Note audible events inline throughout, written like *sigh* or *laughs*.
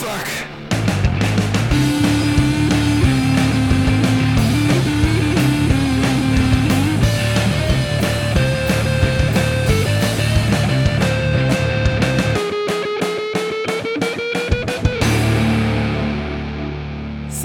Fuck.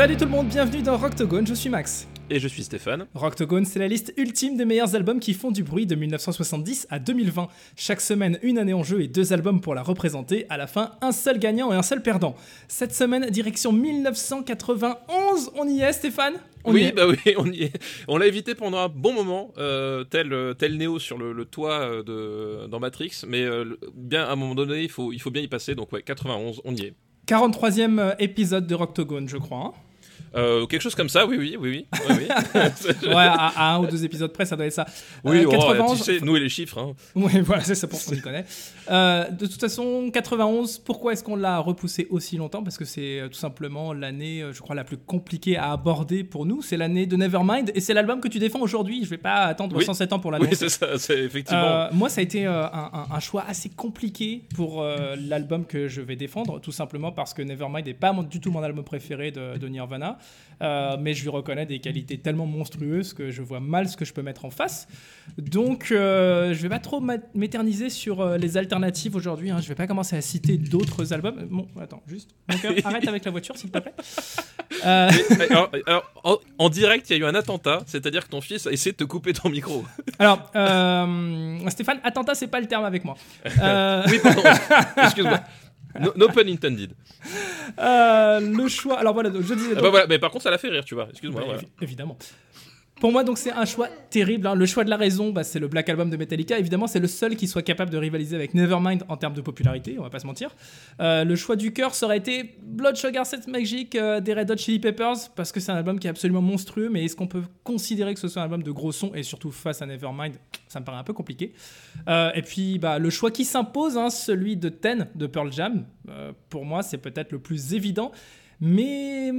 Salut tout le monde, bienvenue dans Rocktogone, je suis Max. Et je suis Stéphane. Rocktogone, c'est la liste ultime des meilleurs albums qui font du bruit de 1970 à 2020. Chaque semaine, une année en jeu et deux albums pour la représenter. À la fin, un seul gagnant et un seul perdant. Cette semaine, direction 1991. On y est, Stéphane? On oui, bah oui, *laughs* on y est. On l'a évité pendant un bon moment, euh, tel, tel Neo sur le, toit euh, de, dans Matrix, mais euh, bien à un moment donné, il faut, il faut bien y passer. Donc ouais, 91, on y est. 43e épisode de Rocktogone, je crois. Hein. Euh, quelque chose comme ça, oui, oui, oui, oui. oui, *laughs* *laughs* ouais, à, un ou deux épisodes près, ça doit être ça. Oui, 91, euh, tu sais, nous et les chiffres. Hein. Oui, voilà, c'est ça pour ce qu'on y connaît. Euh, de toute façon, 91, pourquoi est-ce qu'on l'a repoussé aussi longtemps? Parce que c'est tout simplement l'année, je crois, la plus compliquée à aborder pour nous. C'est l'année de Nevermind et c'est l'album que tu défends aujourd'hui. Je vais pas attendre 107 ans pour l'annoncer. Oui, c'est ça, c'est effectivement. moi, ça a été un, un, choix assez compliqué pour l'album que je vais défendre, tout simplement parce que Nevermind n'est pas du tout mon album préféré de, de Nirvana. Euh, mais je lui reconnais des qualités tellement monstrueuses que je vois mal ce que je peux mettre en face. Donc, euh, je vais pas trop m'éterniser sur euh, les alternatives aujourd'hui. Hein. Je vais pas commencer à citer d'autres albums. Bon, attends, juste. *laughs* arrête avec la voiture, s'il te plaît. *laughs* alors, en, direct, il y a eu un attentat, c'est-à-dire que ton fils a essayé de te couper ton micro. *laughs* Alors, Stéphane, attentat, c'est pas le terme avec moi. oui, pardon. Excuse-moi. No, pun intended. Euh, le choix. Alors voilà, je disais. Ah bah voilà, mais par contre, ça l'a fait rire, tu vois. Excuse-moi. Bah, évidemment. Pour moi, donc, c'est un choix terrible. Hein. Le choix de la raison, bah, c'est le Black Album de Metallica. Évidemment, c'est le seul qui soit capable de rivaliser avec Nevermind en termes de popularité, on va pas se mentir. Euh, le choix du cœur, ça aurait été Blood Sugar Sex Magic euh, des Red Hot Chili Peppers, parce que c'est un album qui est absolument monstrueux, mais est-ce qu'on peut considérer que ce soit un album de gros son, et surtout face à Nevermind Ça me paraît un peu compliqué. Euh, et puis, bah, le choix qui s'impose, hein, celui de Ten de Pearl Jam, pour moi, c'est peut-être le plus évident. Mais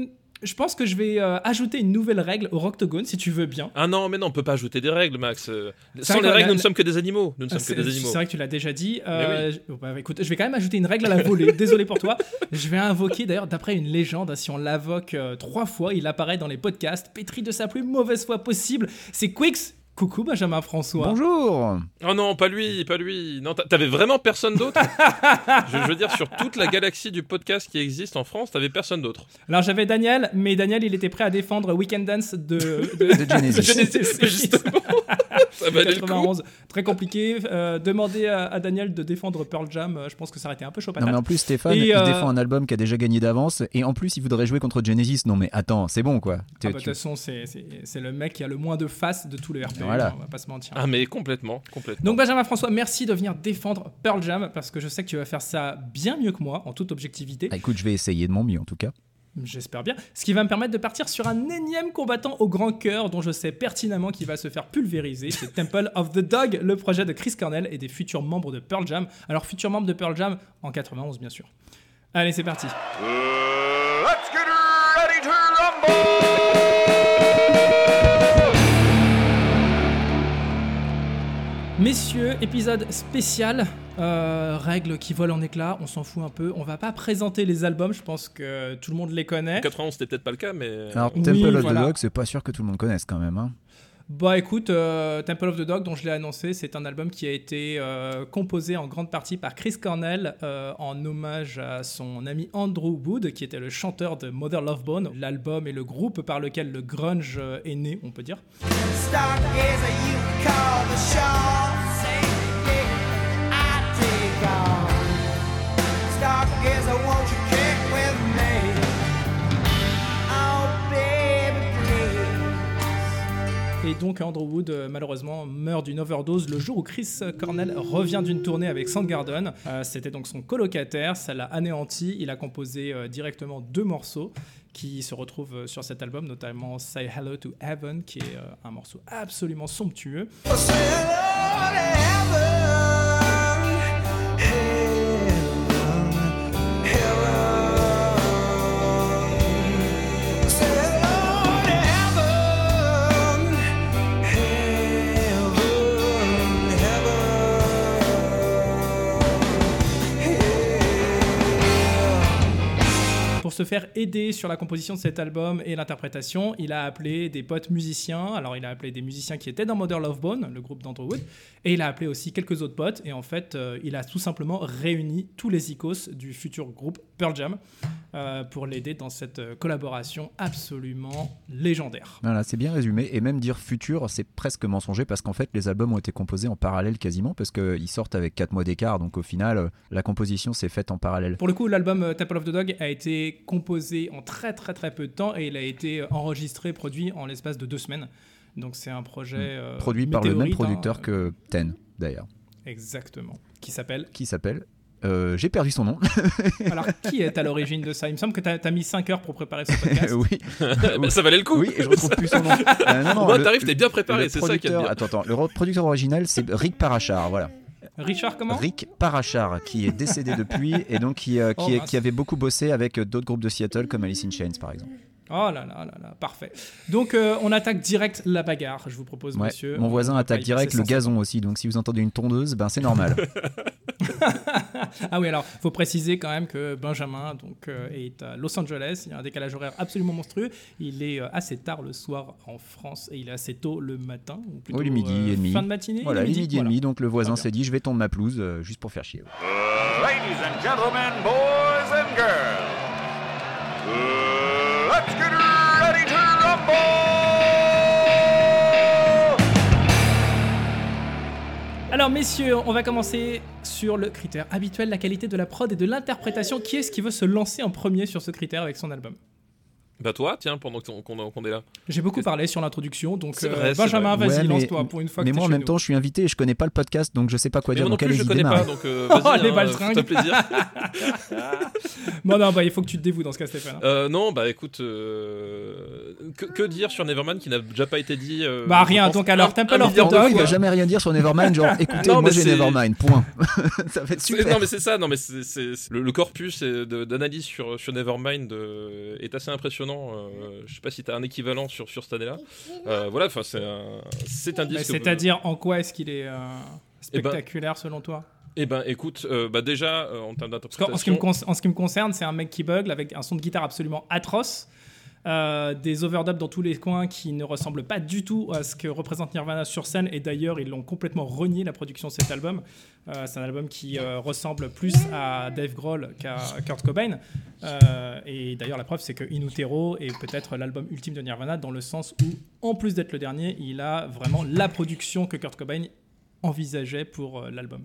je pense que je vais euh, ajouter une nouvelle règle au Roctogone, si tu veux bien. Ah non, mais non, on peut pas ajouter des règles, Max. Euh, sans les règles, nous ne sommes que des animaux. Nous ne sommes que des animaux. C'est vrai que tu l'as déjà dit. Euh, bah, écoute, je vais quand même ajouter une règle à la volée. *laughs* Désolé pour toi. Je vais invoquer, d'ailleurs, d'après une légende, si on l'invoque trois fois, il apparaît dans les podcasts, pétri de sa plus mauvaise foi possible. C'est Quix Coucou Benjamin François. Bonjour. Oh non, pas lui, pas lui. Non, t'avais vraiment personne d'autre. *laughs* je, veux dire, sur toute la galaxie du podcast qui existe en France, t'avais personne d'autre. Alors j'avais Daniel, mais Daniel, il était prêt à défendre Weekend Dance de, de, Genesis. Genesis *laughs* justement. *laughs* ça 91, très compliqué. Euh, demander à, Daniel de défendre Pearl Jam, euh, je pense que ça aurait été un peu chaud. Non, mais en plus, Stéphane, il euh, défend un album qui a déjà gagné d'avance, et en plus, il voudrait jouer contre Genesis. Non, mais attends, c'est bon quoi. Ah bah, de toute façon, c'est le mec qui a le moins de face de tous les RP. Voilà. On va pas se mentir. Ah, mais complètement, complètement. Donc, Benjamin François, merci de venir défendre Pearl Jam parce que je sais que tu vas faire ça bien mieux que moi, en toute objectivité. Ah, écoute, je vais essayer de mon mieux en tout cas. J'espère bien. Ce qui va me permettre de partir sur un énième combattant au grand cœur dont je sais pertinemment qu'il va se faire pulvériser. C'est Temple of the Dog, le projet de Chris Cornell et des futurs membres de Pearl Jam. Alors, futurs membres de Pearl Jam en 91, bien sûr. Allez, c'est parti. Uh, let's get ready to rumble Messieurs, épisode spécial, euh, règles qui volent en éclats, on s'en fout un peu. On va pas présenter les albums, je pense que tout le monde les connaît. 91 c'était peut-être pas le cas, mais. Alors Temple of the Dog, c'est pas sûr que tout le monde connaisse quand même. Hein. Bah écoute, euh, Temple of the Dog, dont je l'ai annoncé, c'est un album qui a été euh, composé en grande partie par Chris Cornell euh, en hommage à son ami Andrew Wood, qui était le chanteur de Mother Love Bone, l'album et le groupe par lequel le grunge est né, on peut dire. Et donc Andrew Wood euh, malheureusement meurt d'une overdose le jour où Chris Cornell revient d'une tournée avec Soundgarden. Euh, c'était donc son colocataire, ça l'a anéanti. Il a composé euh, directement deux morceaux qui se retrouvent sur cet album, notamment Say Hello to Heaven, qui est un morceau absolument somptueux. Se faire aider sur la composition de cet album et l'interprétation, il a appelé des potes musiciens. Alors, il a appelé des musiciens qui étaient dans Mother Love Bone, le groupe d'Andrew Wood, et il a appelé aussi quelques autres potes. Et en fait, euh, il a tout simplement réuni tous les icos du futur groupe Pearl Jam euh, pour l'aider dans cette euh, collaboration absolument légendaire. Voilà, c'est bien résumé. Et même dire futur, c'est presque mensonger parce qu'en fait, les albums ont été composés en parallèle quasiment parce qu'ils sortent avec 4 mois d'écart. Donc au final, la composition s'est faite en parallèle. Pour le coup, l'album Temple of the Dog a été composé en très très très peu de temps et il a été enregistré, produit en l'espace de deux semaines. Donc c'est un projet... Mm. euh, Produit par le même météorite, producteur hein. que Ten, d'ailleurs. Exactement. Qui s'appelle Qui s'appelle euh, J'ai perdu son nom. *laughs* Alors, qui est à l'origine de ça? Il me semble que tu as, mis 5 heures pour préparer ce *laughs* podcast. oui. *laughs* Bah, ça valait le coup. Oui, et je retrouve plus son nom. Euh, non, non, t'arrives, t'es bien préparé, c'est ça qui est bien. Attends, attends. Le producteur original, c'est Rick Parachar, voilà. Richard, comment? Rick Parachar, qui est décédé depuis et donc qui, euh, qui, Oh, qui avait beaucoup bossé avec euh, d'autres groupes de Seattle comme Alice in Chains, par exemple. Oh là là là là, parfait. Donc, euh, on attaque direct la bagarre, je vous propose, Ouais. monsieur. Mon On voisin attaque direct le gazon aussi, donc si vous entendez une tondeuse, ben c'est normal. *laughs* *laughs* Ah oui, alors, faut préciser quand même que Benjamin donc, euh, est à Los Angeles. Il y a un décalage horaire absolument monstrueux. Il est euh, assez tard le soir en France et il est assez tôt le matin. Ou plutôt, Oui, midi euh, et demi. Fin de matinée voilà, il est midi et voilà. demi, donc le voisin s'est dit je vais tondre ma pelouse euh, juste pour faire chier. Ladies and gentlemen, boys and girls, Alors, messieurs, on va commencer sur le critère habituel, la qualité de la prod et de l'interprétation. Qui est-ce qui veut se lancer en premier sur ce critère avec son album? Bah toi, tiens, pendant qu'on est là. J'ai beaucoup parlé sur l'introduction, donc euh, Benjamin, vas-y, Ouais, lance-toi pour une fois Mais que moi en même temps, je suis invité et je connais pas le podcast, donc je sais pas quoi Mais dire. moi non Donc plus, je connais démarre. pas, donc euh, *laughs* Oh, vas-y, les hein, baltringues. plaisir. *laughs* nous. Non, non, bah, il faut que tu te dévoues dans ce cas, Stéphane. Euh, non, bah écoute, euh, que, que dire sur Neverman qui n'a déjà pas été dit euh, Bah, rien, donc alors, de Dog, Dog, il va jamais rien dire sur Nevermind, genre *laughs* écoutez, Non, moi mais j'ai c'est- Nevermind, point. ça va être super. Non mais c'est ça, non mais le, corpus d'analyse sur, Nevermind est assez impressionnant. Euh, je sais pas si t'as un équivalent sur, sur cette année-là. Euh, voilà, enfin c'est un, c'est un disque. C'est-à-dire, en quoi est-ce qu'il est euh, Eh ben- spectaculaire selon toi? Eh ben écoute, euh, bah déjà en termes en, d'interprétation. con- en ce qui me concerne, c'est un mec qui bugle avec un son de guitare absolument atroce. Euh, des overdubs dans tous les coins qui ne ressemblent pas du tout à ce que représente Nirvana sur scène. Et d'ailleurs ils l'ont complètement renié la production de cet album. Euh, c'est un album qui euh, ressemble plus à Dave Grohl qu'à Kurt Cobain. Et d'ailleurs la preuve c'est que In Utero est peut-être l'album ultime de Nirvana dans le sens où en plus d'être le dernier il a vraiment la production que Kurt Cobain envisageait pour l'album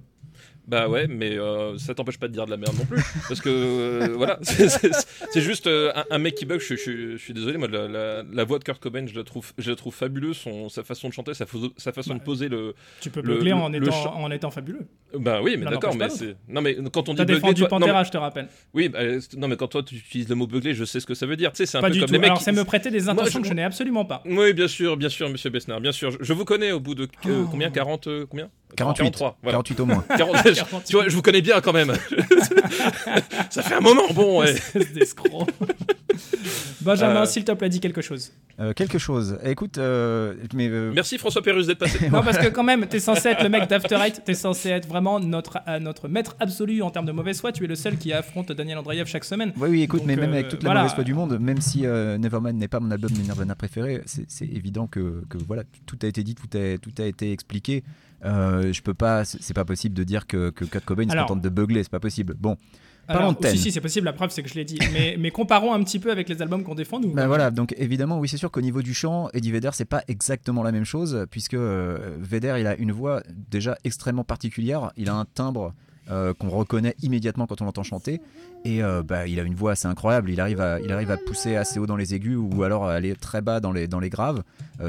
Bah ouais, mais euh, ça t'empêche pas de dire de la merde non plus. Parce que euh, voilà, *laughs* c'est- juste euh, un, un mec qui bug. Je, je- je suis désolé, moi, la, la- la voix de Kurt Cobain, je la trouve, je la trouve fabuleuse. Son, sa façon de chanter, sa, façon de poser le. tu peux Le- beugler en, le- étant, chant- en étant fabuleux Bah oui, mais d'accord, mais c'est. Non, mais quand on dit T'as défendu Pantera, je te rappelle. Oui, bah, non, mais quand toi tu utilises le mot beugler, je sais ce que ça veut dire. Tu sais, c'est un Pas peu du comme tout. les mecs. Alors, qui- c'est me prêter des intentions je- que je n'ai absolument pas. Oui, bien sûr, bien sûr, monsieur Besnard, bien sûr. Je, vous connais au bout de Oh. combien? 40 euh, combien? 48. 43, voilà. 48 au moins. *laughs* 40, tu vois, je vous connais bien quand même. *laughs* ça fait un moment, bon, ouais. *laughs* Benjamin, Euh. s'il te plaît, dis quelque chose. Euh, quelque chose. Écoute, euh, mais euh, Merci François Pérus d'être passé. Non, parce que quand même, t'es censé être le mec d'After Eight, t'es censé être vraiment notre, euh, notre maître absolu en termes de mauvaise foi. Tu es le seul qui affronte Daniel Andreev chaque semaine. Oui, oui, écoute, Donc, mais même avec toute la voilà. mauvaise foi du monde, même si euh, Nevermind n'est pas mon album de Nirvana préféré, c'est c'est évident que, que voilà, tout a été dit, tout a, tout a été expliqué. Euh, je peux pas, c'est pas possible de dire que, que Kurt Cobain se Alors- contente de beugler, c'est pas possible. Bon, Parlons Alors, si, si, c'est possible, la preuve, c'est que je l'ai dit. Mais, *laughs* mais comparons un petit peu avec les albums qu'on défend, nous. Ben voilà, donc évidemment, oui, c'est sûr qu'au niveau du chant, Eddie Vedder, c'est pas exactement la même chose, puisque euh, Vedder, il a une voix déjà extrêmement particulière, il a un timbre euh, qu'on reconnaît immédiatement quand on l'entend chanter, et euh, bah, il a une voix assez incroyable, il arrive, à, il arrive à pousser assez haut dans les aigus ou alors à aller très bas dans les, dans les graves,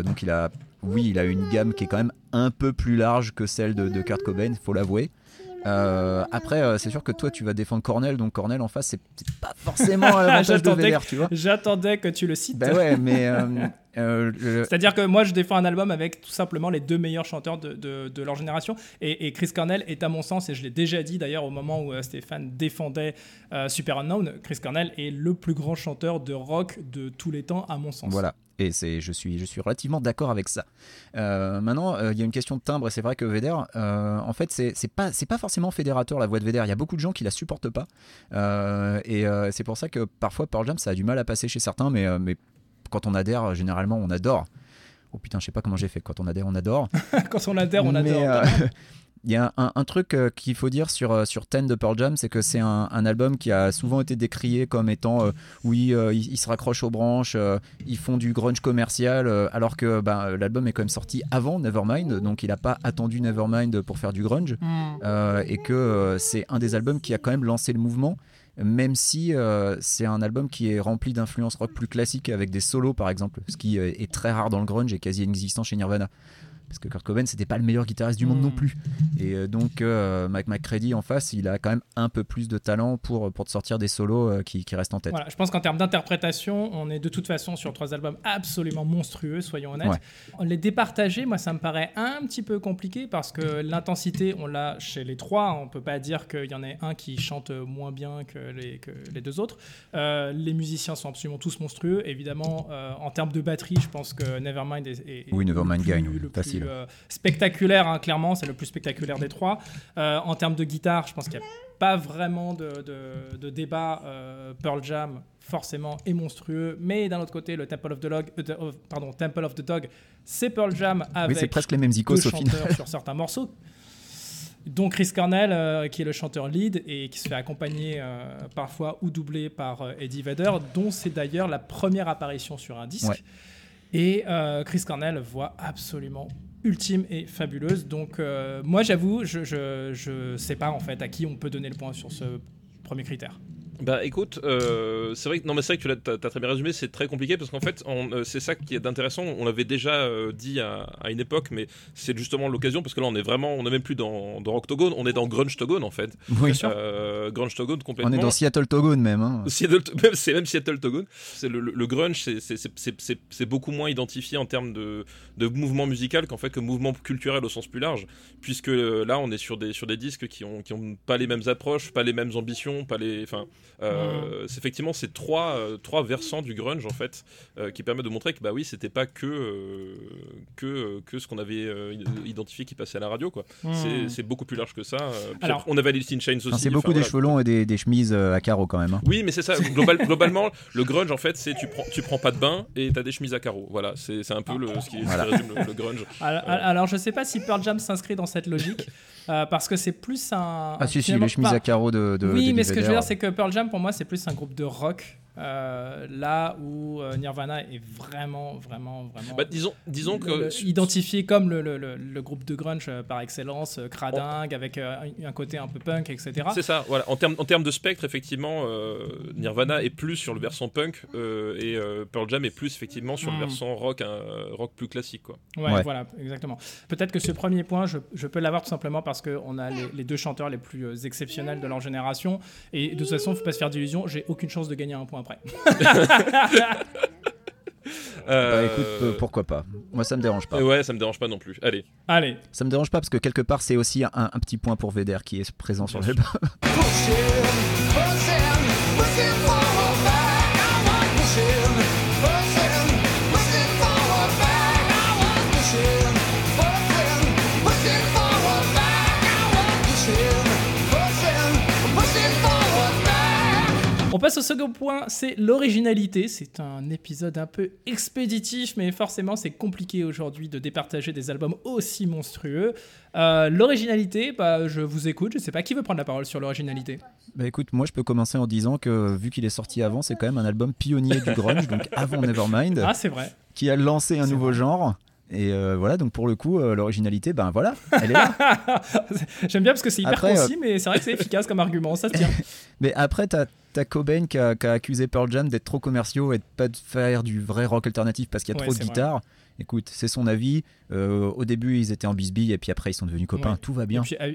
donc il a, oui, il a une gamme qui est quand même un peu plus large que celle de, de Kurt Cobain, faut l'avouer. Euh, après, euh, c'est sûr que toi, tu vas défendre Cornell, donc Cornell en face, c'est pas forcément à *laughs* l'avantage de tu vois. J'attendais que tu le cites. Bah ouais, mais euh, *laughs* le- C'est-à-dire que moi, je défends un album avec tout simplement les deux meilleurs chanteurs de, de- de leur génération. Et, et Chris Cornell est, à mon sens, et je l'ai déjà dit d'ailleurs au moment où Stéphane défendait Super Unknown, Chris Cornell est le plus grand chanteur de rock de tous les temps, à mon sens. voilà. Et c'est, je suis, je suis relativement d'accord avec ça. Euh, maintenant, euh, il y a une question de timbre et c'est vrai que Vedder, euh, en fait, c'est, c'est pas, c'est pas forcément fédérateur la voix de Vedder. Il y a beaucoup de gens qui la supportent pas. Et c'est pour ça que parfois Pearl Jam, ça a du mal à passer chez certains, mais, mais quand on adhère, généralement, on adore. Oh putain, je sais pas comment j'ai fait. Quand on adhère, on adore. *laughs* Quand on adhère, on Mais, adore. Il y a un, un truc euh, qu'il faut dire sur, euh, sur Ten de Pearl Jam, c'est que c'est un, un album qui a souvent été décrié comme étant euh, oui, euh, ils, ils se raccrochent aux branches, ils font du grunge commercial, alors que bah, l'album est quand même sorti avant Nevermind, donc il n'a pas attendu Nevermind pour faire du grunge, euh, et que c'est un des albums qui a quand même lancé le mouvement. Même si euh, c'est un album qui est rempli d'influences rock plus classiques avec des solos par exemple, ce qui est très rare dans le grunge et quasi inexistant chez Nirvana. Parce que Kurt Cobain, c'était pas le meilleur guitariste du monde non plus. Et euh, donc, euh, Mike McCready en face, il a quand même un peu plus de talent pour, pour te sortir des solos euh, qui, qui restent en tête. Voilà, je pense qu'en termes d'interprétation, on est de toute façon sur trois albums absolument monstrueux, soyons honnêtes. Les départager, moi, ça me paraît un petit peu compliqué parce que l'intensité, on l'a chez les trois. On peut pas dire qu'il y en ait un qui chante moins bien que les, que les deux autres. Euh, les musiciens sont absolument tous monstrueux. Évidemment, euh, en termes de batterie, je pense que Nevermind est, est- Oui, Nevermind gagne, le plus, euh, spectaculaire, hein, clairement, c'est le plus spectaculaire des trois. Euh, en termes de guitare, je pense qu'il n'y a pas vraiment de, de- de débat. Euh, Pearl Jam, forcément, est monstrueux. Mais d'un autre côté, le Temple of the, Log, pardon, Temple of the Dog, c'est Pearl Jam Oui, avec c'est presque les mêmes icônes sur certains morceaux. dont Chris Cornell, euh, qui est le chanteur lead et qui se fait accompagner euh, parfois ou doubler par euh, Eddie Vedder, dont c'est d'ailleurs la première apparition sur un disque. Ouais. Et Chris Cornell, voix absolument ultime et fabuleuse. Donc euh, moi j'avoue, je, je sais pas en fait à qui on peut donner le point sur ce premier critère. Bah écoute, euh, c'est vrai que non mais c'est vrai que tu l'as t'as- t'as très bien résumé, c'est très compliqué parce qu'en fait on, euh, c'est ça qui est intéressant. On l'avait déjà euh, dit à, à une époque, mais c'est justement l'occasion parce que là on est vraiment, on n'est même plus dans, dans Rocktogone, on est dans Grunge Togone en fait. Oui, Euh, Grunge Togone on complètement. est dans Seattle Togone même. hein. Seattle, *laughs* même, c'est même Seattle Togone. C'est le, le- le grunge, c'est- c'est- c'est- c'est c'est- c'est beaucoup moins identifié en termes de, de mouvement musical qu'en fait que mouvement culturel au sens plus large, puisque là on est sur des sur des disques qui ont qui ont pas les mêmes approches, pas les mêmes ambitions, pas les, enfin, euh, c'est effectivement ces trois euh, trois versants du grunge en fait euh, qui permettent de montrer que bah oui c'était pas que euh, que que ce qu'on avait euh, identifié qui passait à la radio quoi. C'est- C'est beaucoup plus large que ça. Alors- on avait in Chains aussi. C'est enfin, beaucoup des voilà. cheveux longs et des, des chemises à carreaux quand même. hein. Oui, mais c'est ça. Global- globalement, le grunge, en fait, c'est tu prends, tu prends pas de bain et t'as des chemises à carreaux. Voilà, c'est un peu le, ce, qui, ce qui Voilà. résume le, le grunge. *laughs* Alors, alors, je sais pas si Pearl Jam s'inscrit dans cette logique euh, parce que c'est plus un. Ah si, si, les chemises pas- à carreaux de, de oui, mais ce que je veux dire, c'est que Pearl Jam, pour moi, c'est plus un groupe de rock. Euh, là où euh, Nirvana est vraiment, vraiment, vraiment Bah, disons, disons le- que le- identifié comme le, le- le- le groupe de grunge euh, par excellence, euh, cradingue, avec euh, un, côté un peu punk, etc. c'est ça. Voilà, en termes en termes de spectre, effectivement, euh, Nirvana est plus sur le versant punk euh, et euh, Pearl Jam est plus effectivement sur Mm. le versant rock, un rock plus classique, quoi. Ouais, Ouais. voilà, exactement. Peut-être que ce premier point, je, je peux l'avoir tout simplement parce qu'on a les, les deux chanteurs les plus exceptionnels de leur génération. Et de toute façon, faut pas se faire d'illusions, j'ai aucune chance de gagner un point après. *laughs* Bah Euh, écoute, euh, pourquoi pas. Moi ça me dérange pas. Ouais, ça me dérange pas non plus. Allez. Allez, Ça me dérange pas parce que quelque part c'est aussi un, un petit point pour Vedder qui est présent sur l'album. *laughs* passe au second point, c'est l'originalité. C'est un épisode un peu expéditif, mais forcément c'est compliqué aujourd'hui de départager des albums aussi monstrueux. Euh, l'originalité, bah, je vous écoute, je sais pas qui veut prendre la parole sur l'originalité. Bah écoute, moi je peux commencer en disant que vu qu'il est sorti avant, c'est quand même un album pionnier du grunge, donc avant Nevermind, Ah, c'est vrai. qui a lancé un nouveau genre. Et euh, voilà, donc pour le coup, euh, l'originalité, ben voilà, elle est là. *laughs* J'aime bien parce que c'est hyper Après, concis, mais c'est vrai que c'est efficace comme argument, ça tient. *laughs* Mais après, t'as as Cobain qui a, qui a accusé Pearl Jam d'être trop commerciaux et de pas de faire du vrai rock alternatif parce qu'il y a Ouais, trop de vrai. guitares. Écoute, c'est son avis. Euh, au début, ils étaient en bisbille et puis après, ils sont devenus copains. Ouais. Tout va Et bien. puis, à,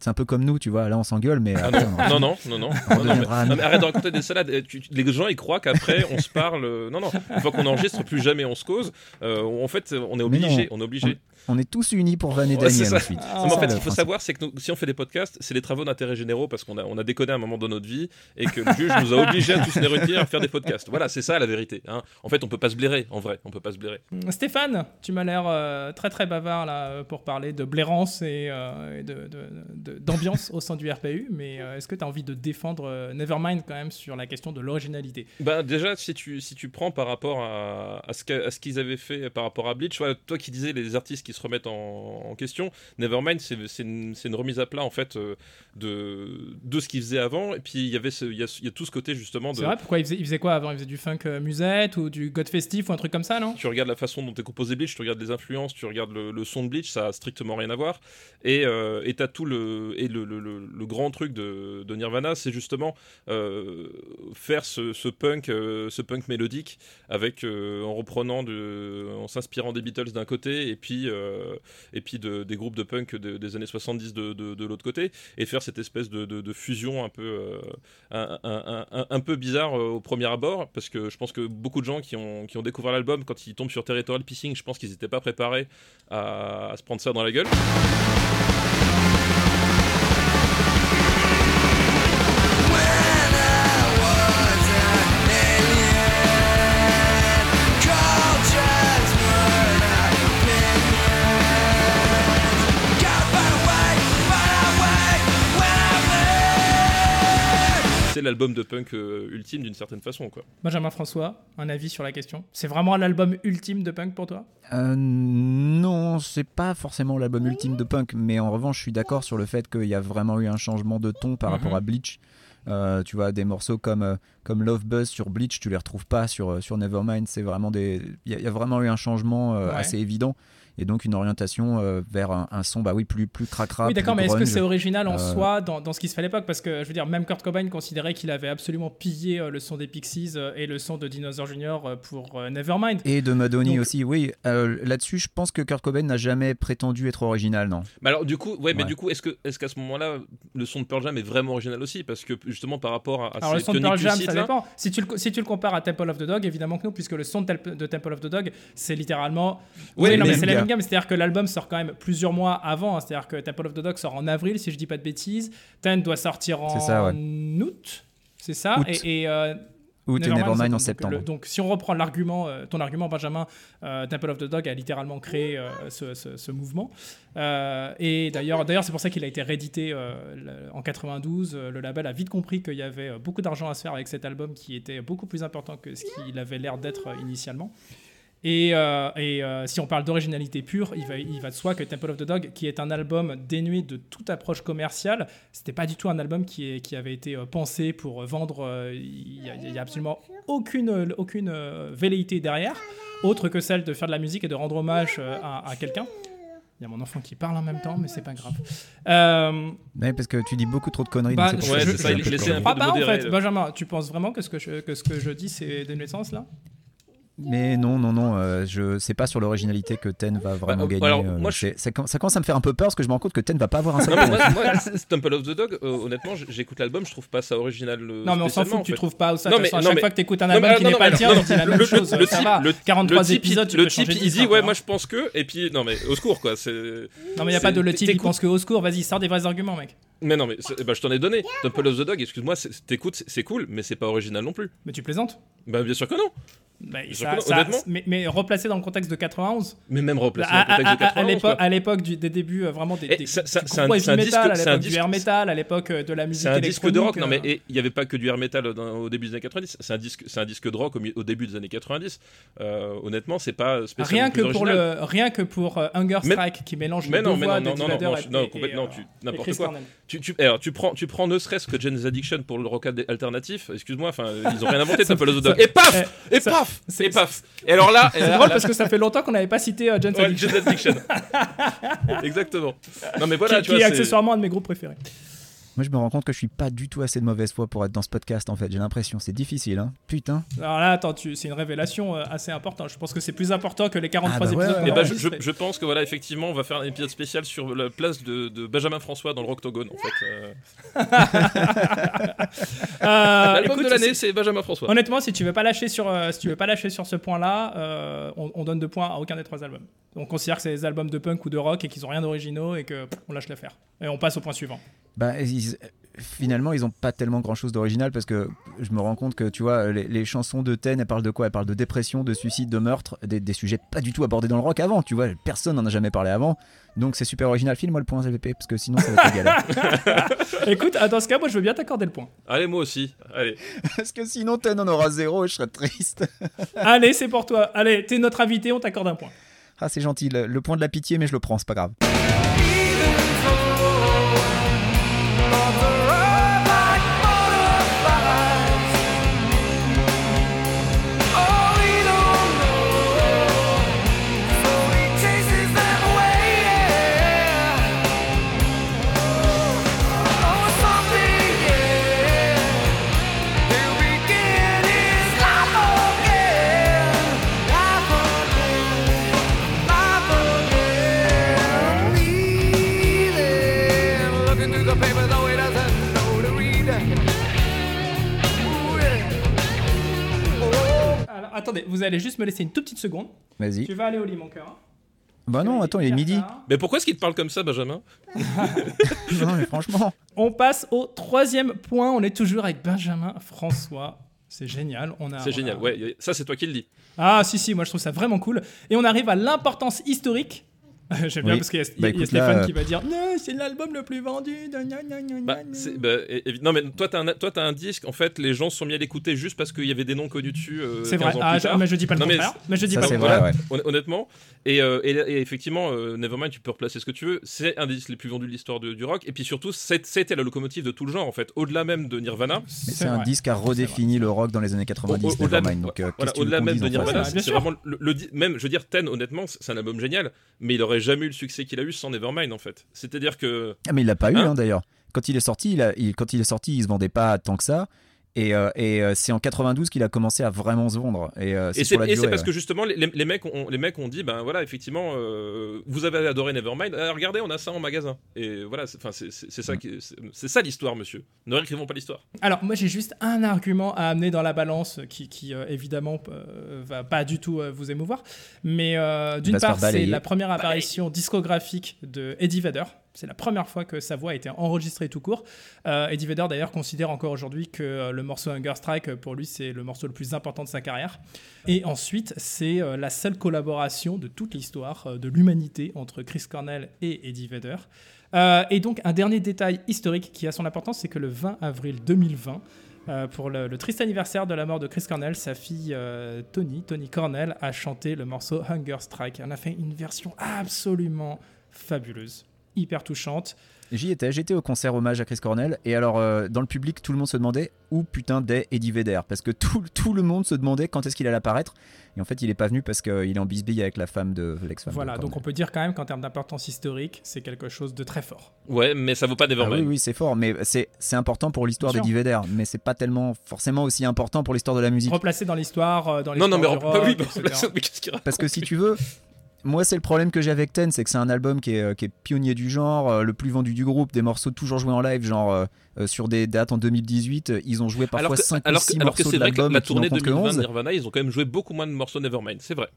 C'est un peu comme nous, tu vois. Là, on s'engueule, mais Ah non, on- non, non, non, non. *laughs* On non, non, mais- deviendra amis. non, mais arrête de raconter des salades. Tu- tu- les gens, ils croient qu'après, on se parle. euh, Non, non. Une fois qu'on enregistre, plus jamais on se cause. Euh, en fait, on est obligé. On est obligé. on est tous unis pour vanner Ouais, c'est Daniel ça. ensuite. Ah, C'est Non, mais en fait, le il faut savoir, c'est que nous- si on fait des podcasts, c'est des travaux d'intérêt généraux parce qu'on a, on a déconné à un moment dans notre vie et que le juge nous a obligés à tous les retenir à faire des podcasts. Voilà, c'est ça la vérité. hein. En fait, on peut pas se blairer, en vrai, on peut pas se blairer. Stéphane, tu m'as l'air euh, très très bavard là pour parler de blairance et, euh, et de- de- de- d'ambiance au sein du RPU, mais euh, est-ce que tu as envie de défendre euh, Nevermind quand même sur la question de l'originalité? Ben, déjà, si tu, si tu prends par rapport à, à ce, qu'ils avaient fait par rapport à Bleach, toi qui disais les artistes qui se remettent en, en question, Nevermind, c'est une, une remise à plat en fait euh, de, de ce qu'ils faisaient avant. Et puis il y avait il y a, il y a tout ce côté justement de. C'est vrai, pourquoi il faisait, il faisait quoi avant? Il faisait du funk musette ou du god festif ou un truc comme ça, non? Tu regardes la façon dont est composé Bleach, tu regardes les influences, tu regardes le, le son de Bleach, ça a strictement rien à voir. Et euh, et t'as tout le et le, grand truc de, Nirvana, c'est justement euh, faire ce, punk, euh, ce punk mélodique avec euh, en reprenant en s'inspirant des Beatles d'un côté et puis et puis de- des groupes de punk de- des années 70 de, l'autre côté et faire cette espèce de, fusion un peu un, peu bizarre au premier abord parce que je pense que beaucoup de gens qui ont, découvert l'album quand ils tombent sur Territorial Pissing je pense qu'ils n'étaient pas préparés à se prendre ça dans la gueule c'est l'album de punk euh, ultime d'une certaine façon quoi Benjamin François, un avis sur la question? C'est vraiment l'album ultime de punk pour toi? Euh, non, c'est pas forcément l'album ultime de punk, mais en revanche, je suis d'accord sur le fait qu'il y a vraiment eu un changement de ton par Mhm. rapport à Bleach. Euh, tu vois, des morceaux comme, euh, comme Love Buzz sur Bleach, tu les retrouves pas sur, sur Nevermind. C'est vraiment des. Il y, a- il y a vraiment eu un changement euh, Ouais. assez évident et donc une orientation euh, vers un, un son, bah oui, plus, plus cracra. Oui, d'accord, mais est-ce que c'est original en Euh, soi dans, dans ce qui se fait à l'époque? Parce que je veux dire, même Kurt Cobain considérait qu'il avait absolument pillé euh, le son des Pixies euh, et le son de Dinosaur Jr. euh, pour euh, Nevermind. Et de Madonna Donc- aussi, oui. Euh, Là-dessus, je pense que Kurt Cobain n'a jamais prétendu être original, non. mais alors du coup ouais, mais du coup est-ce que est-ce qu'à ce moment-là le son de Pearl Jam est vraiment original aussi? Parce que justement par rapport à, à Alors le son de Pearl Jam, ça dépend. Si tu, le, si tu le compares à Temple of the Dog, évidemment que non, puisque le son de, Temple of the Dog, c'est littéralement. Ouais, Oui, non, mais mais- c'est la gamme. C'est-à-dire que l'album sort quand même plusieurs mois avant. hein. C'est-à-dire que Temple of the Dog sort en avril, si je dis pas de bêtises. Ten doit sortir en C'est ça, ouais. août. C'est ça. Août. Et, et, euh, t'es Nevermind en donc, septembre. le- donc, si on reprend l'argument, euh, ton argument, Benjamin, euh, Temple of the Dog a littéralement créé euh, ce, ce- ce mouvement. Euh, et d'ailleurs, d'ailleurs, c'est pour ça qu'il a été réédité en 92. Euh, Le label a vite compris qu'il y avait beaucoup d'argent à se faire avec cet album qui était beaucoup plus important que ce qu'il avait l'air d'être initialement. Et, euh, et, euh, si on parle d'originalité pure, il va, il va de soi que Temple of the Dog, qui est un album dénué de toute approche commerciale, c'était pas du tout un album qui, est- qui avait été euh, pensé pour vendre. Il n'y a, il y a absolument aucune, aucune velléité derrière, autre que celle de faire de la musique et de rendre hommage euh, à, à quelqu'un. Il y a mon enfant qui parle en même temps, mais c'est pas grave. Euh, Ouais, parce que tu dis beaucoup trop de conneries. bah, Ouais, c'est je ça, il- un ah bah en fait. Benjamin, tu penses vraiment que ce que je, que ce que je dis, c'est dénué de sens là? Mais non, non, non, euh, je sais pas sur l'originalité que Ten va vraiment Bah, gagner. alors, euh, moi, je- c'est- ça, ça commence à me faire un peu peur parce que je me rends compte que Ten va pas avoir un seul Non, moi, moi, c'est- Temple of the Dog, euh, honnêtement, j'écoute l'album, je trouve pas ça original. euh, Non, mais on s'en fout que tu en fait. trouves pas ça. Non, mais- à non, chaque mais- fois que tu écoutes un Non, album alors, qui non, n'est non, pas tien, dis la le- même le- chose. le ça va. le- 43 le type, épisodes, il- le type, il dit ouais hein. moi je pense que et puis non mais au secours quoi c'est Non, mais il n'y a pas c'est- de le type qui t'écoutes- pense que au secours. Vas-y, sors des vrais arguments, mec. Mais non mais bah, je t'en ai donné. Temple of the Dog excuse-moi t'écoutes c'est- cool mais c'est pas original non plus. Mais tu plaisantes? Bah bien sûr que non. Bah, ça- ça- honnêtement. mais, mais replacé dans le contexte de 91. mais même replacé à, dans le contexte de à- à- à 91 l'époque, quoi. à l'époque des débuts euh, vraiment des, Et des, c'est un- un metal, disque- à un l'époque du disque- air metal, à l'époque euh, de la musique c'est un disque de rock non mais il y avait pas que du air metal dans- au début des années 90 c'est un disque c'est un disque de rock au, au début des années 90 Euh, honnêtement c'est pas euh, spécialement Rien que, pour le, rien que pour euh, Hunger Mais- Strike qui mélange mais les non, deux mais voix non, de non, non, non, complètement, euh, n'importe quoi. Tu, tu, alors, tu prends, tu prends ne serait-ce que Jane's Addiction pour le rock alternatif, excuse-moi, enfin, ils ont rien inventé, the Dog. ça- Et paf eh, Et ça- paf c'est- Et paf Et alors là, *laughs* C'est drôle parce que ça fait longtemps qu'on n'avait pas cité euh, Jane's Ouais, Addiction. *laughs* Exactement. Non mais voilà, qui, tu qui vois, est accessoirement un de mes groupes préférés. Moi, je me rends compte que je suis pas du tout assez de mauvaise foi pour être dans ce podcast, en fait. J'ai l'impression, c'est difficile, hein. Putain. Alors là, attends, tu- c'est une révélation euh, assez importante. Je pense que c'est plus important que les 43 Ah bah ouais, épisodes. ouais, Eh ben, je, je- enregistrés. je pense que voilà, effectivement, on va faire un épisode spécial sur la place de, de Benjamin François dans le Roctogone. En fait, Euh, *laughs* *laughs* Euh, l'album écoute, de l'année, c'est- c'est Benjamin François. Honnêtement, si tu veux pas lâcher sur, euh, si tu veux pas lâcher sur ce point-là, euh, on, on donne deux points à aucun des trois albums. On considère que c'est des albums de punk ou de rock et qu'ils ont rien d'originaux et que pff, on lâche l'affaire. Et on passe au point suivant. Bah, ils- finalement, ils ont pas tellement grand chose d'original parce que je me rends compte que, tu vois, les, les chansons de Ten, elles parlent de quoi? Elles parlent de dépression, de suicide, de meurtre, des, des sujets pas du tout abordés dans le rock avant, tu vois. Personne n'en a jamais parlé avant. Donc c'est super original. File-moi le point, LVP, parce que sinon ça va être galère. *laughs* Écoute, dans ce cas, moi je veux bien t'accorder le point. Allez, moi aussi. Allez. *laughs* parce que sinon Ten en aura zéro et je serais triste. *laughs* Allez, c'est pour toi. Allez, t'es notre invité, on t'accorde un point. Ah, c'est gentil. Le, le point de la pitié, mais je le prends, c'est pas grave. Attendez, vous allez juste me laisser une toute petite seconde. Vas-y. Tu vas aller au lit, mon cœur. Bah non, attends, il est midi. Mais pourquoi est-ce qu'il te parle comme ça, Benjamin? *laughs* Non, mais franchement. On passe au troisième point. On est toujours avec Benjamin François. C'est génial. On a, C'est génial. a- Ouais, ça, c'est toi qui le dis. Ah si si, moi je trouve ça vraiment cool. Et on arrive à l'importance historique. *laughs* J'aime bien parce qu'il y a, il y Bah, a écoute, Stéphane là, qui va dire non, c'est l'album le plus vendu. gna, gna, gna, gna, Bah, bah, non mais toi t'as un, toi, t'as un disque en fait les gens se sont mis à l'écouter juste parce qu'il y avait des noms connus dessus euh, C'est 15 vrai. ans Ah, plus je- tard. mais je dis pas le Non, mais contraire. Mais je dis Ça, pas c'est le vrai, contraire. ouais. Hon- honnêtement et, euh, et, et effectivement euh, Nevermind tu peux replacer ce que tu veux c'est un des disques les plus vendus de l'histoire de- du rock et puis surtout c'est- c'était la locomotive de tout le genre en fait au-delà même de Nirvana Mais c'est un vrai. disque qui a redéfini le rock dans les années 90, Au- au-delà de- Nevermind. Euh, au-delà même de Nirvana, c'est vraiment même, je veux dire, Ten, honnêtement, c'est c'est un album génial, mais il aurait jamais eu le succès qu'il a eu sans Nevermind en fait. C'est-à-dire que Ah, mais il l'a pas eu Hein hein, d'ailleurs. Quand il est sorti, il a- il- quand il est sorti, il se vendait pas tant que ça. Et, euh, et, euh, c'est en 92 qu'il a commencé à vraiment se vendre. Et, euh, c'est parce ouais. que justement les, mecs ont, les mecs ont dit ben voilà effectivement euh, vous avez adoré Nevermind. Ah, regardez on a ça en magasin. Et voilà c'est ça qui- c'est ça l'histoire monsieur. Ne réécrivons pas l'histoire. Alors moi j'ai juste un argument à amener dans la balance qui, qui, euh, évidemment euh, va pas du tout euh, vous émouvoir, mais euh, d'une part c'est la première apparition discographique de Eddie Vedder. C'est la première fois que sa voix a été enregistrée tout court. Euh, Eddie Vedder d'ailleurs considère encore aujourd'hui que euh, le morceau Hunger Strike euh, pour lui c'est le morceau le plus important de sa carrière. Et ensuite c'est la seule collaboration de toute l'histoire de l'humanité entre Chris Cornell et Eddie Vedder. Et donc, un dernier détail historique qui a son importance, c'est que le 20 avril 2020, euh, pour le, triste anniversaire de la mort de Chris Cornell, sa fille Tony, Tony Cornell, a chanté le morceau Hunger Strike. Elle a fait une version absolument fabuleuse, hyper touchante. J'y étais, j'étais au concert hommage à Chris Cornell. Et alors, euh, dans le public, tout le monde se demandait où putain d'est Eddie Vedder. Parce que tout, *laughs* tout le monde se demandait quand est-ce qu'il allait apparaître. Et en fait, il est pas venu parce qu'il est en bisbille avec la femme de l'ex-femme. Voilà, de donc on peut dire quand même qu'en termes d'importance historique, c'est quelque chose de très fort. ouais mais ça vaut pas Ah oui, Nevermind oui, c'est fort, mais c'est c'est important pour l'histoire d'Eddie Vedder, mais c'est pas tellement forcément aussi important pour l'histoire de la musique. Replacé dans l'histoire, euh, dans non non mais, du *laughs* oui, rock, mais qu'il raconte Parce que si tu veux, moi c'est le problème que j'ai avec Ten, c'est que c'est un album qui est, euh, qui est pionnier du genre, euh, le plus vendu du groupe, des morceaux toujours joués en live, genre euh, sur des dates en 2018, euh, ils ont joué parfois alors que, 5 ou alors 6 que, alors que morceaux c'est vrai que la tournée comptent que 2020 de 11. Nirvana ils ont quand même joué beaucoup moins de morceaux Nevermind c'est vrai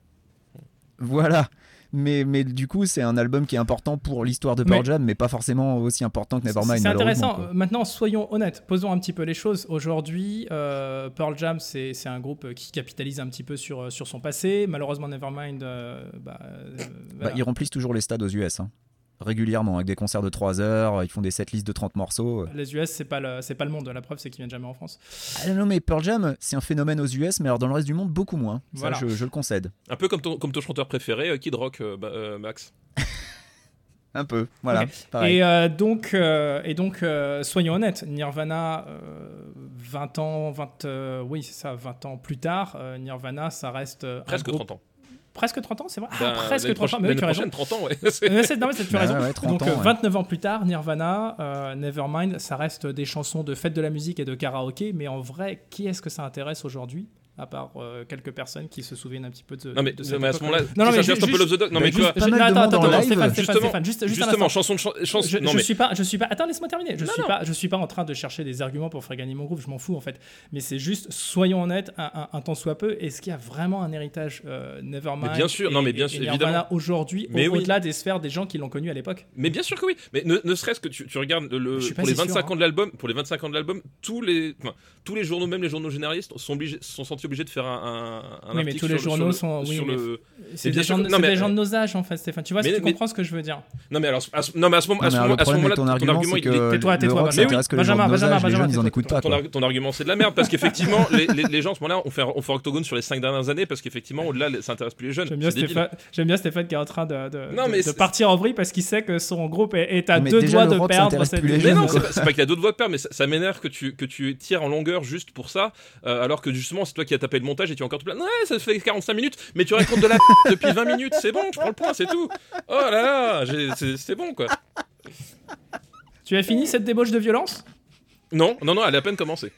Voilà. Mais, mais du coup, c'est un album qui est important pour l'histoire de Pearl Mais- Jam, mais pas forcément aussi important que Nevermind. C'est intéressant. quoi. Maintenant, soyons honnêtes, posons un petit peu les choses. Aujourd'hui, euh, Pearl Jam, c'est un groupe qui capitalise un petit peu sur, sur son passé. Malheureusement, Nevermind, euh, bah, euh, Bah, ils remplissent toujours les stades aux US, hein. Régulièrement, avec des concerts de 3 heures, ils font des setlists de 30 morceaux. les US, c'est pas le, c'est pas le monde. La preuve, c'est qu'ils viennent jamais en France. Ah non, mais Pearl Jam, c'est un phénomène aux US, mais alors dans le reste du monde, beaucoup moins. Ça, Voilà. je, je le concède. un peu comme ton, comme ton chanteur préféré euh, Kid Rock euh, bah, euh, Max *laughs* Un peu, voilà. Et euh, donc, euh, et donc euh, soyons honnêtes, Nirvana, euh, 20 ans, 20, euh, oui, c'est ça, 20 ans plus tard, euh, Nirvana, ça reste un presque groupe- 30 ans presque 30 ans, c'est vrai. Ah, Ben, presque l'année 30 ans, mais oui, tu as raison. prochaine, 30 ans, ouais. *laughs* C'est- non, mais c'est- tu as Bah raison. ouais, 30 Donc ans, euh, ouais. 29 ans plus tard, Nirvana, euh, Nevermind, ça reste des chansons de fête de la musique et de karaoké, mais en vrai, qui est-ce que ça intéresse aujourd'hui? À part euh, quelques personnes qui se souviennent un petit peu de. Non, mais, de cette mais à ce moment-là, non, mais juste- un peu Dog. Non, mais Je- de attends, attends, en attends, Stéphane, Stéphane, justement, Stéphane, juste, juste justement, chanson de chan- chanson. Je, non, je mais suis pas, je suis pas. Attends, laisse-moi terminer. Je Non, suis non. pas, je suis pas en train de chercher des arguments pour faire gagner mon groupe. Je m'en fous en fait. Mais c'est juste, soyons honnêtes, un, un, un temps soit peu. Est-ce qu'il y a vraiment un héritage euh, Nevermind Mais bien sûr, et- non, mais bien sûr, évidemment. aujourd'hui, au-delà des sphères des gens qui l'ont connu à l'époque? Mais bien sûr que oui. Mais ne, serait-ce que tu, regardes pour les si sûr, 25 hein. ans de l'album, pour les 25 ans de l'album, tous les, tous les journaux, même les journaux généralistes, sont obligés, sont sentis obligés de faire un, un, un Oui, mais article tous les sur, journaux sur le- sont- oui, sur mais- le. C'est bien des, gens, non, mais- des gens de nos âges en fait, Stéphane. Tu vois, Mais- si tu mais- comprends ce que je veux dire. Non mais alors, à ce, non mais à ce à mais à moment-là, ton ton argument, c'est il que est- Tais-toi, tais-toi, rock, Benjamin. Benjamin, Benjamin, ils en écoutent pas. ton, argument c'est de la merde parce qu'effectivement *laughs* les, gens en ce moment-là ont fait, Octogone sur les 5 dernières années parce qu'effectivement au-delà ça intéresse plus les jeunes. J'aime bien. Stéphane, j'aime bien Stéphane qui est en train de, mais partir en vrille parce qu'il sait que son groupe est, à Mais deux doigts de perdre cette Mais non, c'est pas, qu'il y a d'autres voix de père, mais ça, m'énerve que tu, tires en longueur juste pour ça, alors que justement c'est toi qui as tapé le montage et tu as encore tout plein. Ouais, ça fait 45 minutes, mais tu racontes de la *laughs* depuis 20 minutes, c'est bon, je prends le point, c'est tout. Oh là là, c'est c'est bon quoi. Tu as fini cette débauche de violence? Non, non, non, elle a à peine commencé.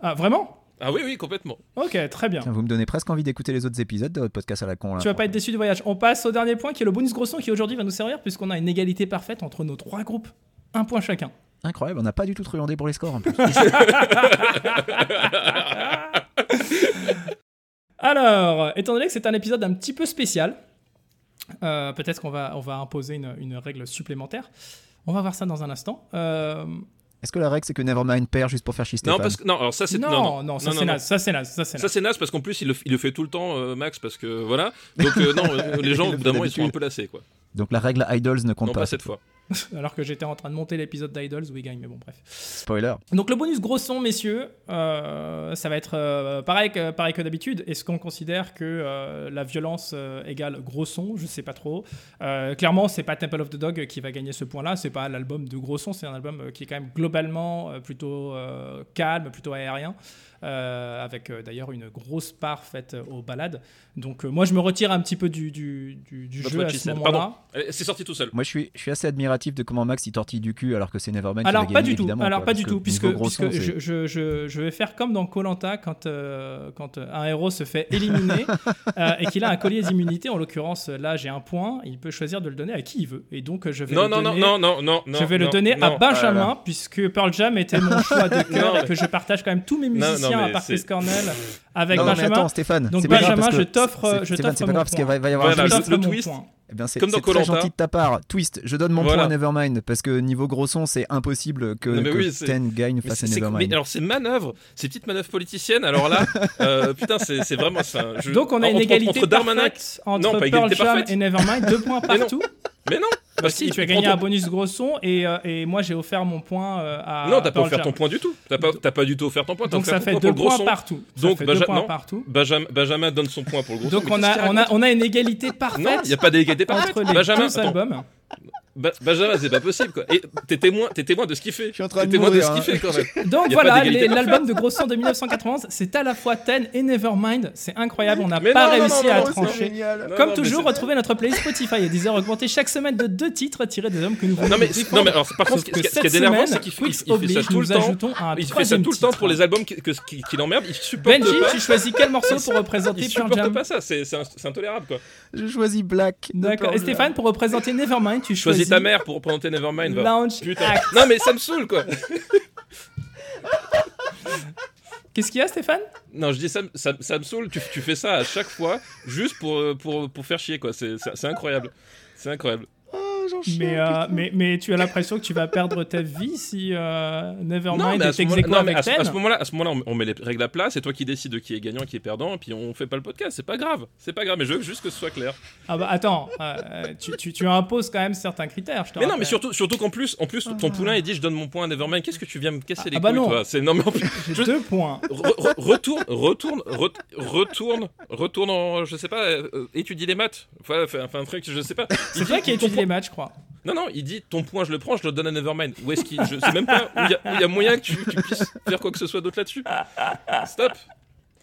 Ah, vraiment? Ah oui, oui, complètement. Ok, très bien. Tiens, vous me donnez presque envie d'écouter les autres épisodes de votre podcast à la con. là. Tu vas pas être déçu du voyage. On passe au dernier point qui est le bonus gros son qui aujourd'hui va nous servir puisqu'on a une égalité parfaite entre nos trois groupes. Un point chacun. Incroyable, on n'a pas du tout truandé pour les scores en plus. *laughs* *laughs* Alors, étant donné que c'est un épisode un petit peu spécial, euh, peut-être qu'on va, on va imposer une, une règle supplémentaire. On va voir ça dans un instant. Euh, Est-ce que la règle c'est que Nevermind perd juste pour faire chier Non, parce que non, alors ça c'est non, non, ça non, c'est non, naze, ça c'est naze, ça c'est Ça naze. c'est naze parce qu'en plus il le, il le fait tout le temps euh, Max parce que voilà donc non *laughs* les gens au bout d'un moment ils sont un peu lassés quoi Donc la règle Idols ne compte non pas. pas cette fois *laughs* Alors que j'étais en train de monter l'épisode d'Idols où il gagne, mais bon, bref. Spoiler. Donc le bonus gros son, messieurs, euh, ça va être euh, pareil que, pareil que d'habitude. Est-ce qu'on considère que euh, la violence euh, égale gros son? Je sais pas trop. Euh, clairement, c'est pas Temple of the Dog qui va gagner ce point-là. C'est pas l'album de gros son. C'est un album qui est quand même globalement euh, plutôt euh, calme, plutôt aérien. euh, avec euh, d'ailleurs une grosse part faite euh, aux balades. Donc euh, moi je me retire un petit peu du, du, du, du Votre jeu à ce moment-là. C'est sorti tout seul Moi je suis, je suis assez admiratif de comment Max il tortille du cul alors que c'est Nevermind qui Alors va pas du tout. évidemment, Alors quoi, pas du tout, puisque, je, je, je, je vais faire comme dans Colanta quand euh, quand euh, un héros se fait éliminer *laughs* euh, et qu'il a un collier d'immunité. En l'occurrence, là j'ai un point. Il peut choisir de le donner à qui il veut. Et donc je vais non le non non donner. non non non non je vais le non, donner à. Benjamin, puisque Pearl Jam était mon *laughs* choix de cœur et que je partage quand même tous mes non, musiciens à part Chris Cornell avec Non, non, mais Benjamin. attends, Stéphane. Donc, Benjamin, je t'offre- c'est- je Stéphane, t'offre c'est pas mon grave parce qu'il va, y avoir un le. Eh bien, c'est Comme dans c'est très gentil de ta part. Twist, je donne mon Voilà. point à Nevermind parce que niveau gros son, c'est impossible que, que oui, Ten gagne face c'est- à c'est- mais Nevermind. alors ces manœuvres, ces petites manœuvres politiciennes, alors là, *laughs* euh, putain, c'est c'est vraiment ça. Je- Donc on a une entre- égalité entre entre Non, pas Pearl égalité Jam parfaite. et Nevermind, deux points *laughs* partout. Mais non, Bah si, tu as gagné ton- un bonus gros son et, euh, et moi j'ai offert mon point euh, à Non, t'as pas offert ton point du tout. T'as pas, pas du tout offert ton point. Donc ça fait deux points partout. Ça Donc. Benjamin, Benjamin donne son point pour le gros Donc son. on mais qu'est-ce a, on, a, on a une égalité parfaite Non, il n'y a pas d'égalité parfaite. entre les Benjamin, deux attends. Ba- Benjamin, c'est pas possible quoi. Et t'es témoin, t'es témoin de ce qu'il fait. Je suis en train T'es de témoin de ce qu'il hein. fait quand même. *laughs* Donc voilà, l'album de gros son de 1991, c'est à la fois Ten et Nevermind. C'est incroyable, on n'a pas non, réussi non, à non, c'est trancher. Comme toujours, retrouvez notre playlist Spotify et Deezer augmentée chaque semaine de deux titres tirés des hommes que nous voulons Non mais, défendre. non mais alors par contre, ce qui est énervant, semaine, c'est qu'il fait, ça tout le nous temps. ajoutons un Il fait ça tout le temps pour les albums qui, que- qui, qui l'emmerdent. Il supporte Benji, tu choisis quel morceau pour *laughs* représenter Pearl supporte Jam pas ça. C'est intolérable quoi. Je choisis Black. D'accord. Et. Stéphane, pour représenter Nevermind, tu choisis Ta mère pour représenter Nevermind. va. Putain. Act. Non mais ça me saoule quoi. Qu'est-ce qu'il y a, Stéphane? Non, je dis ça, ça, ça me saoule. Tu, tu fais ça à chaque fois juste pour, euh, pour, pour faire chier quoi. C'est incroyable. C'est incroyable. J'en chie, mais, euh, mais, mais tu as l'impression que tu vas perdre ta vie si euh, Nevermind est ex non, mais avec à ce- à ce moment-là, à ce moment-là, on, on met les règles à plat. C'est toi qui décides de qui est gagnant, qui est perdant, et puis on fait pas le podcast. C'est pas grave. C'est pas grave. Mais je veux juste que ce soit clair. Ah bah attends, euh, tu, tu, tu imposes quand même certains critères. Je Mais non, rappelle. mais surtout, surtout qu'en plus, en plus, ton poulain il dit je donne mon point à Nevermind. Qu'est-ce que tu viens me casser les ah bah couilles, non. toi? C'est non mais en plus, je- deux points. re- re- retourne, retourne, re- retourne, retourne en, je sais pas, euh, étudie les maths. Enfin, un truc, je sais pas. C'est toi qui étudie les matchs, je crois. Non, non, il dit ton point, je le prends, je le donne à Nevermind. Où est-ce qu'il. Je sais même pas où il y, a- y moyen que tu, tu puisses faire quoi que ce soit d'autre là-dessus. Stop.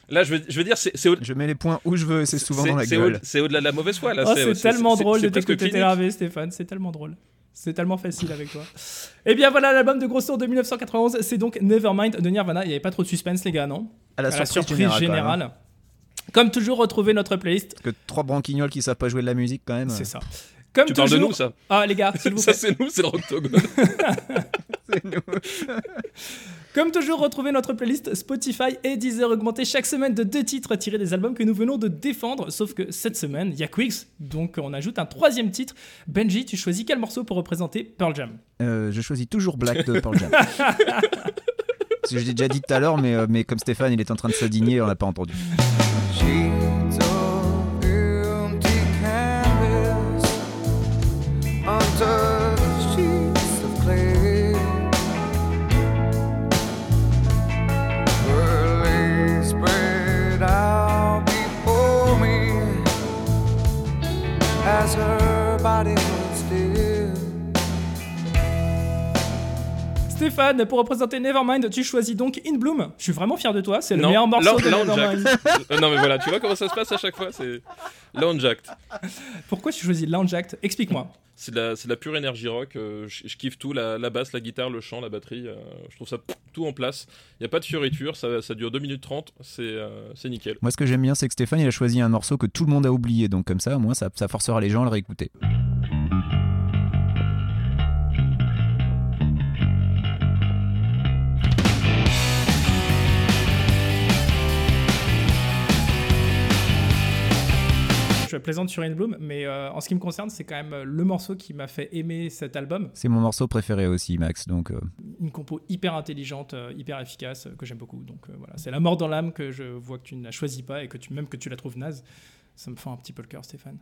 Là, je veux, je veux dire, c'est Je mets les points où je veux et c'est souvent dans la gueule. C'est au-delà de la mauvaise foi, là. Oh, c'est tellement drôle de t'écouter t'énerver, Stéphane. C'est tellement drôle. C'est tellement facile avec toi. *laughs* Eh bien voilà, l'album de Grosso de 1991, c'est donc Nevermind de Nirvana. Il n'y avait pas trop de suspense, les gars, non? À la À surprise, générale. Comme toujours, retrouvez notre playlist. Parce que trois branquignoles qui savent pas jouer de la musique quand même. C'est ça. Comme Tu parles de toujours. nous, ça Ah, les gars, s'il *laughs* vous Ça, c'est nous, c'est le Roctogone. *laughs* C'est nous. Comme toujours, retrouvez notre playlist Spotify et Deezer augmentée chaque semaine de deux titres tirés des albums que nous venons de défendre. Sauf que cette semaine, il y a Quicks, donc on ajoute un troisième titre. Benji, tu choisis quel morceau pour représenter Pearl Jam? Euh, je choisis toujours Black de Pearl Jam. *laughs* Je l'ai déjà dit tout à l'heure, mais, euh, mais comme Stéphane il est en train de s'indigner, on l'a pas entendu. Stéphane, pour représenter Nevermind, tu choisis donc In Bloom. Je suis vraiment fier de toi, c'est le Non, meilleur morceau de Nevermind. *laughs* Euh, non, mais voilà, tu vois comment ça se passe à chaque fois C'est Lounge Act. Pourquoi tu choisis Lounge Act Explique-moi. C'est de, la- c'est de la pure énergie rock. euh, je, je kiffe tout la, la basse, la guitare, le chant, la batterie. euh, je trouve ça tout en place. Il n'y a pas de fioriture. Ça, ça dure 2 minutes 30. C'est euh, nickel. Moi, ce que j'aime bien, c'est que Stéphane il a choisi un morceau que tout le monde a oublié, donc comme ça, au moins, ça, ça forcera les gens à le réécouter. Plaisante sur In Bloom, mais euh, en ce qui me concerne, c'est quand même euh, le morceau qui m'a fait aimer cet album. C'est mon morceau préféré aussi, Max. Donc, euh, Une compo hyper intelligente, hyper efficace, que j'aime beaucoup. Donc voilà, c'est la mort dans l'âme que je vois que tu ne la choisis pas et que tu, même que tu la trouves naze. Ça me fait un petit peu le cœur, Stéphane.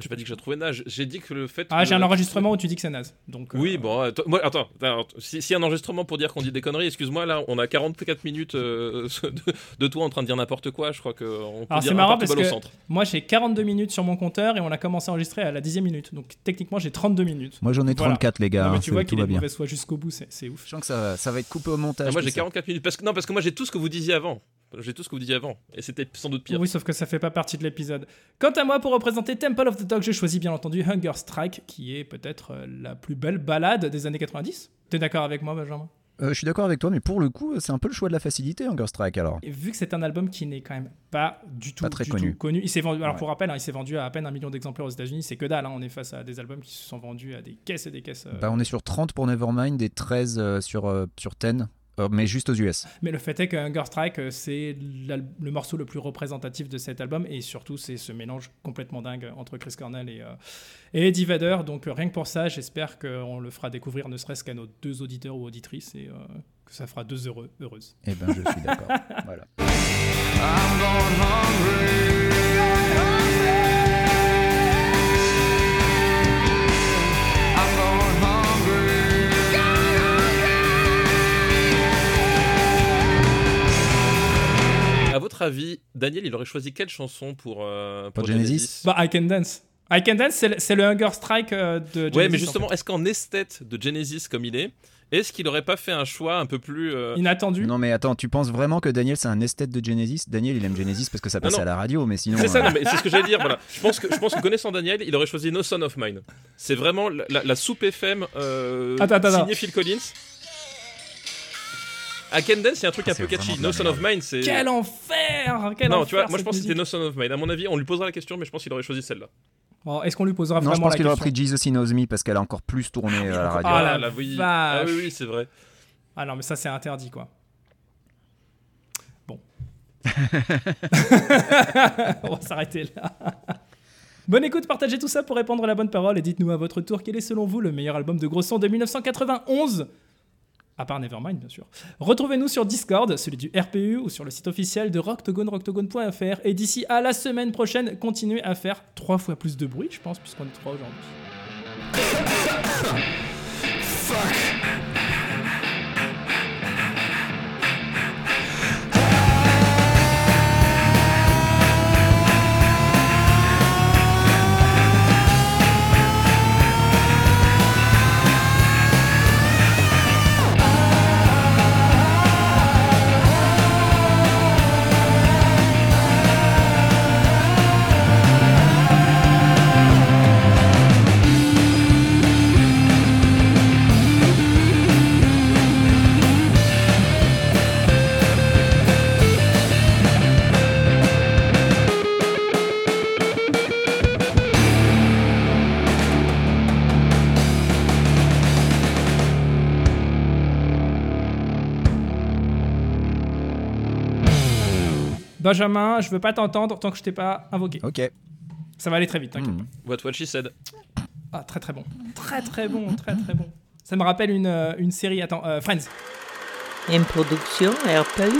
J'ai pas dit que j'ai trouvé nage. J'ai dit que le fait. Ah, que- j'ai un enregistrement où tu dis que c'est naze. Donc, euh, Oui, bon, euh, moi, attends, attends, si- a un enregistrement pour dire qu'on dit des conneries, excuse-moi, là, on a 44 minutes euh, *laughs* de, de toi en train de dire n'importe quoi, je crois qu'on peut Alors, dire c'est marrant n'importe parce balle au que- centre. Moi, j'ai 42 minutes sur mon compteur et on a commencé à enregistrer à la 10 minute. Donc techniquement, j'ai 32 minutes. moi, j'en ai Voilà. 34, les gars. Non, mais tu vois tout qu'il est bien. mauvaise foi jusqu'au bout, c'est c'est ouf. Je sens que ça, ça va être coupé au montage. Ah, moi, j'ai ça. 44 minutes. Parce que, non, parce que moi, j'ai tout ce que vous disiez avant. J'ai tout ce que vous disiez avant. Et c'était sans doute pire. Oui, sauf que ça fait pas partie de l'épisode. Quant à moi, pour représenter Temple of the Dog, j'ai choisi bien entendu Hunger Strike, qui est peut-être euh, la plus belle balade des années 90. T'es d'accord avec moi, Benjamin? Euh, je suis d'accord avec toi, mais pour le coup, c'est un peu le choix de la facilité, Hunger Strike alors. Et vu que c'est un album qui n'est quand même pas du tout, Pas très du connu. tout connu, il s'est vendu. Alors Ouais. pour rappel, hein, il s'est vendu à à peine un million d'exemplaires aux États-Unis. C'est que dalle. hein, on est face à des albums qui se sont vendus à des caisses et des caisses. euh, Bah, on est sur 30 pour Nevermind et 13 euh, sur, euh, sur 10, euh, mais juste aux US. Mais le fait est que Hunger Strike, euh, c'est le morceau le plus représentatif de cet album et surtout, c'est ce mélange complètement dingue entre Chris Cornell et, euh, et Eddie Vedder. Donc, euh, rien que pour ça, j'espère qu'on le fera découvrir ne serait-ce qu'à nos deux auditeurs ou auditrices et euh, que ça fera deux heureux, heureuses. Eh ben, je suis d'accord. *laughs* voilà. I'm going hungry. Avis, Daniel, il aurait choisi quelle chanson pour, euh, pour Pour Genesis Bah, I Can Dance. I Can Dance, c'est le, Hunger Strike euh, de Genesis, Ouais, mais en justement, est-ce qu'en esthète de Genesis comme il est, est-ce qu'il aurait pas fait un choix un peu plus. euh. Inattendu. Non, mais attends, tu penses vraiment que Daniel c'est un esthète de Genesis? Daniel il aime Genesis parce que ça passe à la radio, mais sinon. C'est ça, euh, non, mais c'est ce que j'allais dire. Voilà. Je pense que, je pense que connaissant Daniel, il aurait choisi No Son of Mine. C'est vraiment la, la- la soupe FM euh, Attends, attends, signée Phil Collins. À Ken Dance, c'est un truc un C'est peu catchy. No Son of Mine, c'est. Quel enfer quel non, enfer, tu vois, moi je pense que c'était. No Son of Mine. À mon avis, on lui posera la question, mais je pense qu'il aurait choisi celle-là. Bon, Est-ce qu'on lui posera Non, je vraiment pense la qu'il aurait question pris Jesus He Knows Me parce qu'elle a encore plus tourné à la radio. Ah, la la oui. vache. Ah oui, oui, c'est vrai. Ah non, mais ça, c'est interdit, quoi. Bon. *laughs* On va s'arrêter là. Bonne écoute, partagez tout ça pour répondre à la bonne parole et dites-nous à votre tour quel est selon vous le meilleur album de gros son de 1991 à part Nevermind, bien sûr. Retrouvez-nous sur Discord, celui du RPU ou sur le site officiel de Rocktogone, rocktogone.fr. Et d'ici à la semaine prochaine, continuez à faire trois fois plus de bruit, je pense, puisqu'on est trois aujourd'hui. Benjamin, je veux pas t'entendre tant que je t'ai pas invoqué. Ok. Ça va aller très vite, t'inquiète. Hmm. What what she said. Ah, très très bon. Très très bon, très très bon. Ça me rappelle une, euh, une série, attends, euh, Friends. Une production Airplay